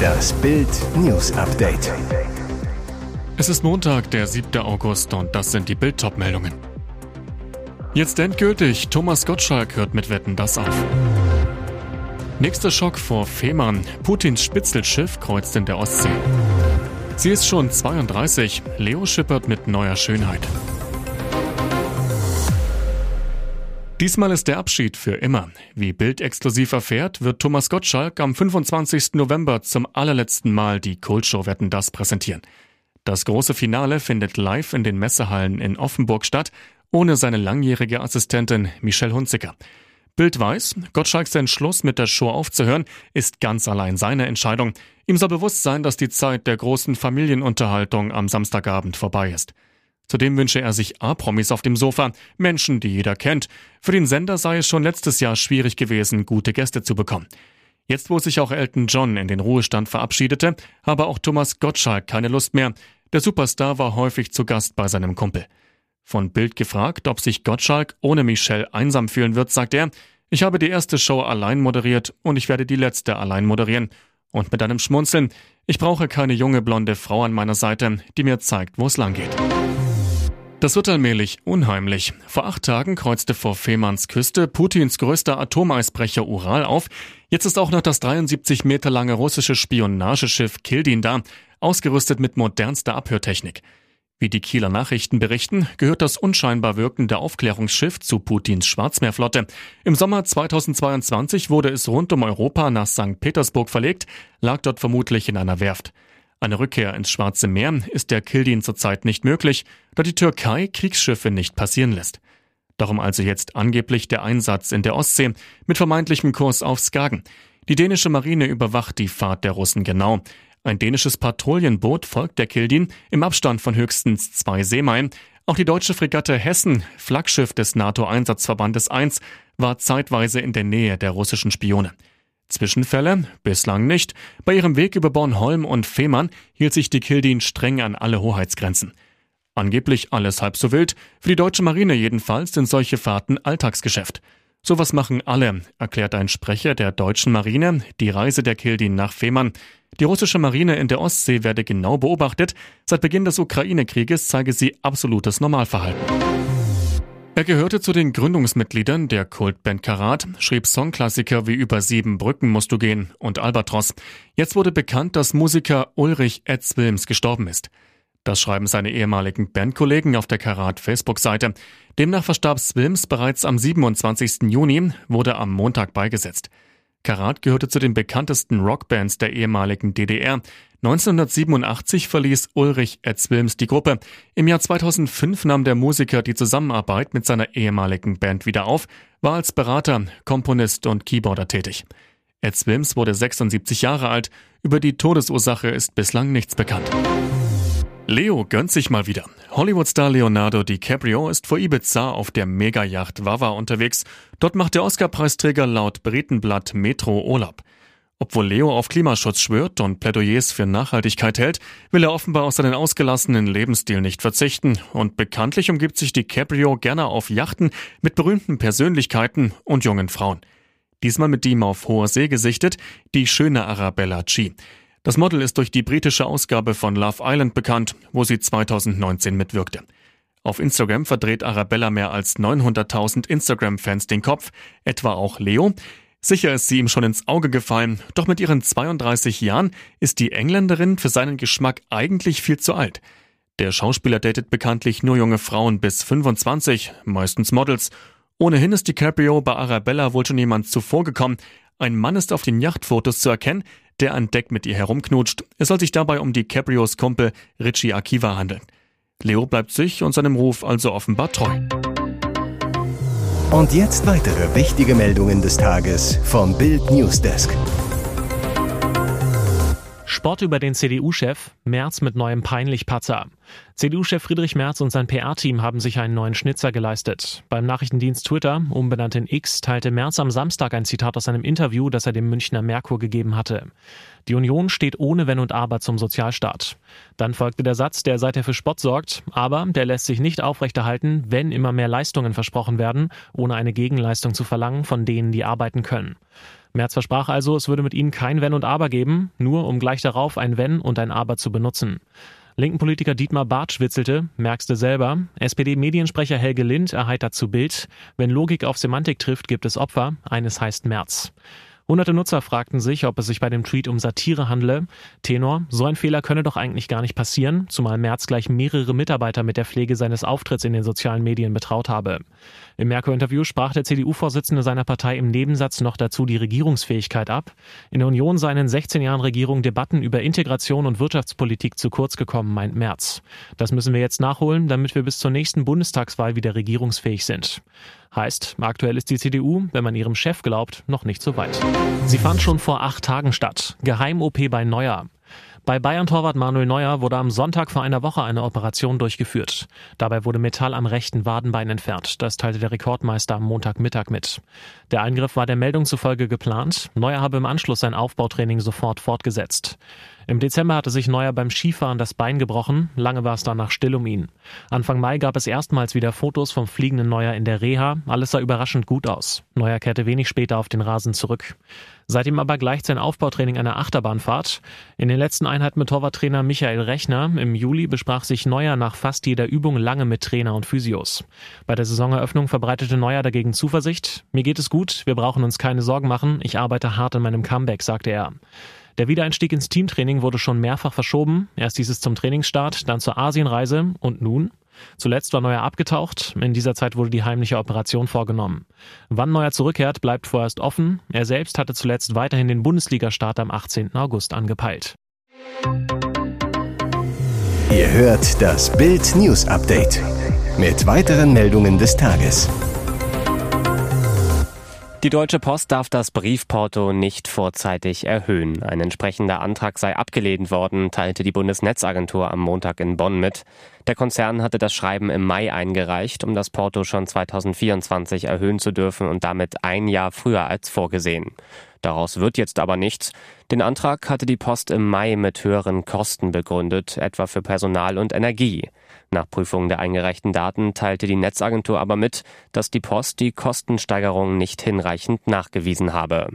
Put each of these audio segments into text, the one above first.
Das Bild News Update. Es ist Montag, der 7. August und das sind die Bild meldungen Jetzt endgültig, Thomas Gottschalk hört mit Wetten das auf. Nächster Schock vor Fehmarn. Putins Spitzelschiff kreuzt in der Ostsee. Sie ist schon 32. Leo schippert mit neuer Schönheit. Diesmal ist der Abschied für immer. Wie Bild exklusiv erfährt, wird Thomas Gottschalk am 25. November zum allerletzten Mal die Kultshow Wetten das präsentieren. Das große Finale findet live in den Messehallen in Offenburg statt, ohne seine langjährige Assistentin Michelle Hunziker. Bild weiß, Gottschalks Entschluss mit der Show aufzuhören ist ganz allein seine Entscheidung. Ihm soll bewusst sein, dass die Zeit der großen Familienunterhaltung am Samstagabend vorbei ist. Zudem wünsche er sich A-Promis auf dem Sofa, Menschen, die jeder kennt. Für den Sender sei es schon letztes Jahr schwierig gewesen, gute Gäste zu bekommen. Jetzt, wo sich auch Elton John in den Ruhestand verabschiedete, habe auch Thomas Gottschalk keine Lust mehr. Der Superstar war häufig zu Gast bei seinem Kumpel. Von Bild gefragt, ob sich Gottschalk ohne Michelle einsam fühlen wird, sagt er, ich habe die erste Show allein moderiert und ich werde die letzte allein moderieren. Und mit einem Schmunzeln, ich brauche keine junge blonde Frau an meiner Seite, die mir zeigt, wo es lang geht. Das wird allmählich unheimlich. Vor acht Tagen kreuzte vor Fehmarns Küste Putins größter Atomeisbrecher Ural auf. Jetzt ist auch noch das 73 Meter lange russische Spionageschiff Kildin da, ausgerüstet mit modernster Abhörtechnik. Wie die Kieler Nachrichten berichten, gehört das unscheinbar wirkende Aufklärungsschiff zu Putins Schwarzmeerflotte. Im Sommer 2022 wurde es rund um Europa nach St. Petersburg verlegt, lag dort vermutlich in einer Werft. Eine Rückkehr ins Schwarze Meer ist der Kildin zurzeit nicht möglich, da die Türkei Kriegsschiffe nicht passieren lässt. Darum also jetzt angeblich der Einsatz in der Ostsee mit vermeintlichem Kurs auf Skagen. Die dänische Marine überwacht die Fahrt der Russen genau. Ein dänisches Patrouillenboot folgt der Kildin im Abstand von höchstens zwei Seemeilen. Auch die deutsche Fregatte Hessen, Flaggschiff des NATO-Einsatzverbandes 1, war zeitweise in der Nähe der russischen Spione. Zwischenfälle? Bislang nicht. Bei ihrem Weg über Bornholm und Fehmarn hielt sich die Kildin streng an alle Hoheitsgrenzen. Angeblich alles halb so wild. Für die deutsche Marine jedenfalls sind solche Fahrten Alltagsgeschäft. Sowas machen alle, erklärt ein Sprecher der deutschen Marine, die Reise der Kildin nach Fehmarn. Die russische Marine in der Ostsee werde genau beobachtet. Seit Beginn des Ukraine-Krieges zeige sie absolutes Normalverhalten. Er gehörte zu den Gründungsmitgliedern der Kultband Karat, schrieb Songklassiker wie Über sieben Brücken musst du gehen und Albatros. Jetzt wurde bekannt, dass Musiker Ulrich Ed Wilms gestorben ist. Das schreiben seine ehemaligen Bandkollegen auf der Karat Facebook-Seite. Demnach verstarb Wilms bereits am 27. Juni, wurde am Montag beigesetzt. Karat gehörte zu den bekanntesten Rockbands der ehemaligen DDR. 1987 verließ Ulrich Etzwilms die Gruppe. Im Jahr 2005 nahm der Musiker die Zusammenarbeit mit seiner ehemaligen Band wieder auf, war als Berater, Komponist und Keyboarder tätig. Etzwilms wurde 76 Jahre alt. Über die Todesursache ist bislang nichts bekannt. Leo gönnt sich mal wieder. Hollywood-Star Leonardo DiCaprio ist vor Ibiza auf der Megayacht Wawa unterwegs. Dort macht der Oscar-Preisträger laut Britenblatt Metro Urlaub. Obwohl Leo auf Klimaschutz schwört und Plädoyers für Nachhaltigkeit hält, will er offenbar auf seinen ausgelassenen Lebensstil nicht verzichten und bekanntlich umgibt sich DiCaprio gerne auf Yachten mit berühmten Persönlichkeiten und jungen Frauen. Diesmal mit ihm auf hoher See gesichtet, die schöne Arabella G. Das Model ist durch die britische Ausgabe von Love Island bekannt, wo sie 2019 mitwirkte. Auf Instagram verdreht Arabella mehr als 900.000 Instagram-Fans den Kopf, etwa auch Leo. Sicher ist sie ihm schon ins Auge gefallen, doch mit ihren 32 Jahren ist die Engländerin für seinen Geschmack eigentlich viel zu alt. Der Schauspieler datet bekanntlich nur junge Frauen bis 25, meistens Models. Ohnehin ist DiCaprio bei Arabella wohl schon jemand zuvor gekommen. Ein Mann ist auf den Yachtfotos zu erkennen, der an Deck mit ihr herumknutscht. Es soll sich dabei um die Caprios Kumpel Richie Akiva handeln. Leo bleibt sich und seinem Ruf also offenbar treu. Und jetzt weitere wichtige Meldungen des Tages vom Bild Newsdesk. Sport über den CDU-Chef, März mit neuem Peinlich-Patzer. CDU-Chef Friedrich Merz und sein PR-Team haben sich einen neuen Schnitzer geleistet. Beim Nachrichtendienst Twitter, umbenannt in X, teilte Merz am Samstag ein Zitat aus einem Interview, das er dem Münchner Merkur gegeben hatte. Die Union steht ohne Wenn und Aber zum Sozialstaat. Dann folgte der Satz, der seither für Spott sorgt, aber der lässt sich nicht aufrechterhalten, wenn immer mehr Leistungen versprochen werden, ohne eine Gegenleistung zu verlangen von denen, die arbeiten können. Merz versprach also, es würde mit ihnen kein Wenn und Aber geben, nur um gleich darauf ein Wenn und ein Aber zu benutzen. Linken Politiker Dietmar Bartsch witzelte, merkst du selber, SPD-Mediensprecher Helge Lind erheitert zu Bild, wenn Logik auf Semantik trifft, gibt es Opfer, eines heißt Merz. Hunderte Nutzer fragten sich, ob es sich bei dem Tweet um Satire handle. Tenor, so ein Fehler könne doch eigentlich gar nicht passieren, zumal Merz gleich mehrere Mitarbeiter mit der Pflege seines Auftritts in den sozialen Medien betraut habe. Im Merkur-Interview sprach der CDU-Vorsitzende seiner Partei im Nebensatz noch dazu die Regierungsfähigkeit ab. In der Union seien in 16 Jahren Regierung Debatten über Integration und Wirtschaftspolitik zu kurz gekommen, meint Merz. Das müssen wir jetzt nachholen, damit wir bis zur nächsten Bundestagswahl wieder regierungsfähig sind. Heißt, aktuell ist die CDU, wenn man ihrem Chef glaubt, noch nicht so weit. Sie fand schon vor acht Tagen statt. Geheim-OP bei Neuer. Bei Bayern-Torwart Manuel Neuer wurde am Sonntag vor einer Woche eine Operation durchgeführt. Dabei wurde Metall am rechten Wadenbein entfernt. Das teilte der Rekordmeister am Montagmittag mit. Der Eingriff war der Meldung zufolge geplant. Neuer habe im Anschluss sein Aufbautraining sofort fortgesetzt. Im Dezember hatte sich Neuer beim Skifahren das Bein gebrochen. Lange war es danach still um ihn. Anfang Mai gab es erstmals wieder Fotos vom fliegenden Neuer in der Reha. Alles sah überraschend gut aus. Neuer kehrte wenig später auf den Rasen zurück. Seitdem aber gleicht sein Aufbautraining einer Achterbahnfahrt. In den letzten Einheiten mit Torwarttrainer Michael Rechner im Juli besprach sich Neuer nach fast jeder Übung lange mit Trainer und Physios. Bei der Saisoneröffnung verbreitete Neuer dagegen Zuversicht. Mir geht es gut, wir brauchen uns keine Sorgen machen, ich arbeite hart an meinem Comeback, sagte er. Der Wiedereinstieg ins Teamtraining wurde schon mehrfach verschoben. Erst dieses zum Trainingsstart, dann zur Asienreise und nun Zuletzt war Neuer abgetaucht. In dieser Zeit wurde die heimliche Operation vorgenommen. Wann Neuer zurückkehrt, bleibt vorerst offen. Er selbst hatte zuletzt weiterhin den Bundesligastart am 18. August angepeilt. Ihr hört das Bild News Update mit weiteren Meldungen des Tages. Die Deutsche Post darf das Briefporto nicht vorzeitig erhöhen. Ein entsprechender Antrag sei abgelehnt worden, teilte die Bundesnetzagentur am Montag in Bonn mit. Der Konzern hatte das Schreiben im Mai eingereicht, um das Porto schon 2024 erhöhen zu dürfen und damit ein Jahr früher als vorgesehen. Daraus wird jetzt aber nichts. Den Antrag hatte die Post im Mai mit höheren Kosten begründet, etwa für Personal und Energie. Nach Prüfung der eingereichten Daten teilte die Netzagentur aber mit, dass die Post die Kostensteigerung nicht hinreichend nachgewiesen habe.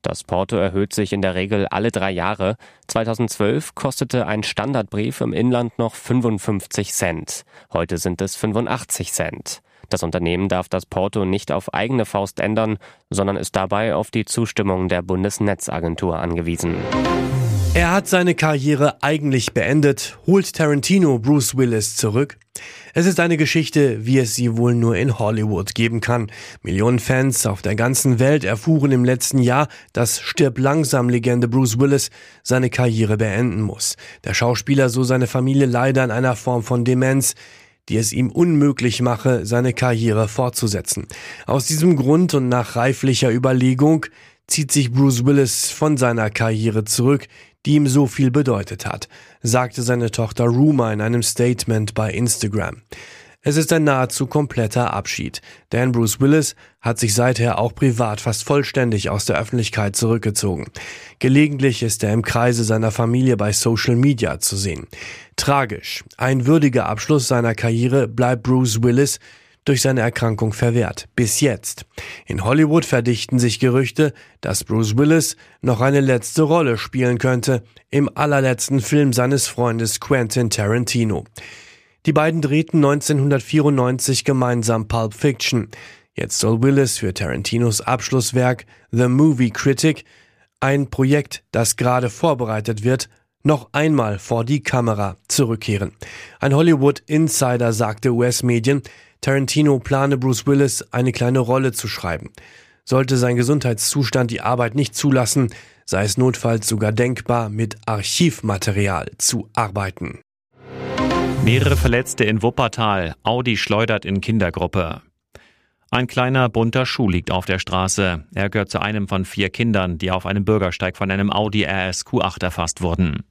Das Porto erhöht sich in der Regel alle drei Jahre. 2012 kostete ein Standardbrief im Inland noch 55 Cent. Heute sind es 85 Cent. Das Unternehmen darf das Porto nicht auf eigene Faust ändern, sondern ist dabei auf die Zustimmung der Bundesnetzagentur angewiesen. Er hat seine Karriere eigentlich beendet, holt Tarantino Bruce Willis zurück. Es ist eine Geschichte, wie es sie wohl nur in Hollywood geben kann. Millionen Fans auf der ganzen Welt erfuhren im letzten Jahr, dass Stirb langsam Legende Bruce Willis seine Karriere beenden muss. Der Schauspieler, so seine Familie, leider an einer Form von Demenz die es ihm unmöglich mache, seine Karriere fortzusetzen. Aus diesem Grund und nach reiflicher Überlegung zieht sich Bruce Willis von seiner Karriere zurück, die ihm so viel bedeutet hat, sagte seine Tochter Ruma in einem Statement bei Instagram. Es ist ein nahezu kompletter Abschied, denn Bruce Willis hat sich seither auch privat fast vollständig aus der Öffentlichkeit zurückgezogen. Gelegentlich ist er im Kreise seiner Familie bei Social Media zu sehen. Tragisch. Ein würdiger Abschluss seiner Karriere bleibt Bruce Willis durch seine Erkrankung verwehrt. Bis jetzt. In Hollywood verdichten sich Gerüchte, dass Bruce Willis noch eine letzte Rolle spielen könnte im allerletzten Film seines Freundes Quentin Tarantino. Die beiden drehten 1994 gemeinsam Pulp Fiction. Jetzt soll Willis für Tarantinos Abschlusswerk The Movie Critic, ein Projekt, das gerade vorbereitet wird, noch einmal vor die Kamera zurückkehren. Ein Hollywood-Insider sagte US-Medien, Tarantino plane Bruce Willis eine kleine Rolle zu schreiben. Sollte sein Gesundheitszustand die Arbeit nicht zulassen, sei es notfalls sogar denkbar, mit Archivmaterial zu arbeiten. Mehrere Verletzte in Wuppertal. Audi schleudert in Kindergruppe. Ein kleiner bunter Schuh liegt auf der Straße. Er gehört zu einem von vier Kindern, die auf einem Bürgersteig von einem Audi RS Q8 erfasst wurden.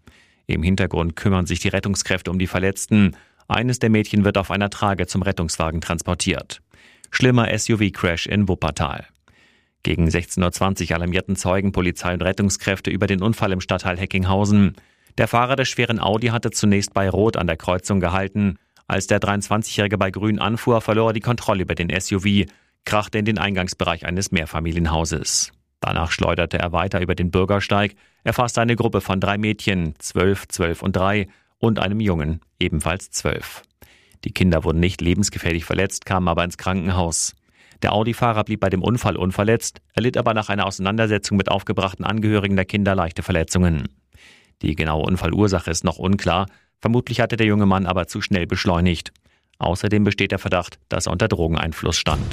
Im Hintergrund kümmern sich die Rettungskräfte um die Verletzten. Eines der Mädchen wird auf einer Trage zum Rettungswagen transportiert. Schlimmer SUV-Crash in Wuppertal. Gegen 16.20 Uhr alarmierten Zeugen Polizei und Rettungskräfte über den Unfall im Stadtteil Heckinghausen. Der Fahrer des schweren Audi hatte zunächst bei Rot an der Kreuzung gehalten. Als der 23-Jährige bei Grün anfuhr, verlor er die Kontrolle über den SUV, krachte in den Eingangsbereich eines Mehrfamilienhauses. Danach schleuderte er weiter über den Bürgersteig, erfasste eine Gruppe von drei Mädchen, zwölf, zwölf und drei, und einem Jungen, ebenfalls zwölf. Die Kinder wurden nicht lebensgefährlich verletzt, kamen aber ins Krankenhaus. Der Audi-Fahrer blieb bei dem Unfall unverletzt, erlitt aber nach einer Auseinandersetzung mit aufgebrachten Angehörigen der Kinder leichte Verletzungen. Die genaue Unfallursache ist noch unklar, vermutlich hatte der junge Mann aber zu schnell beschleunigt. Außerdem besteht der Verdacht, dass er unter Drogeneinfluss stand.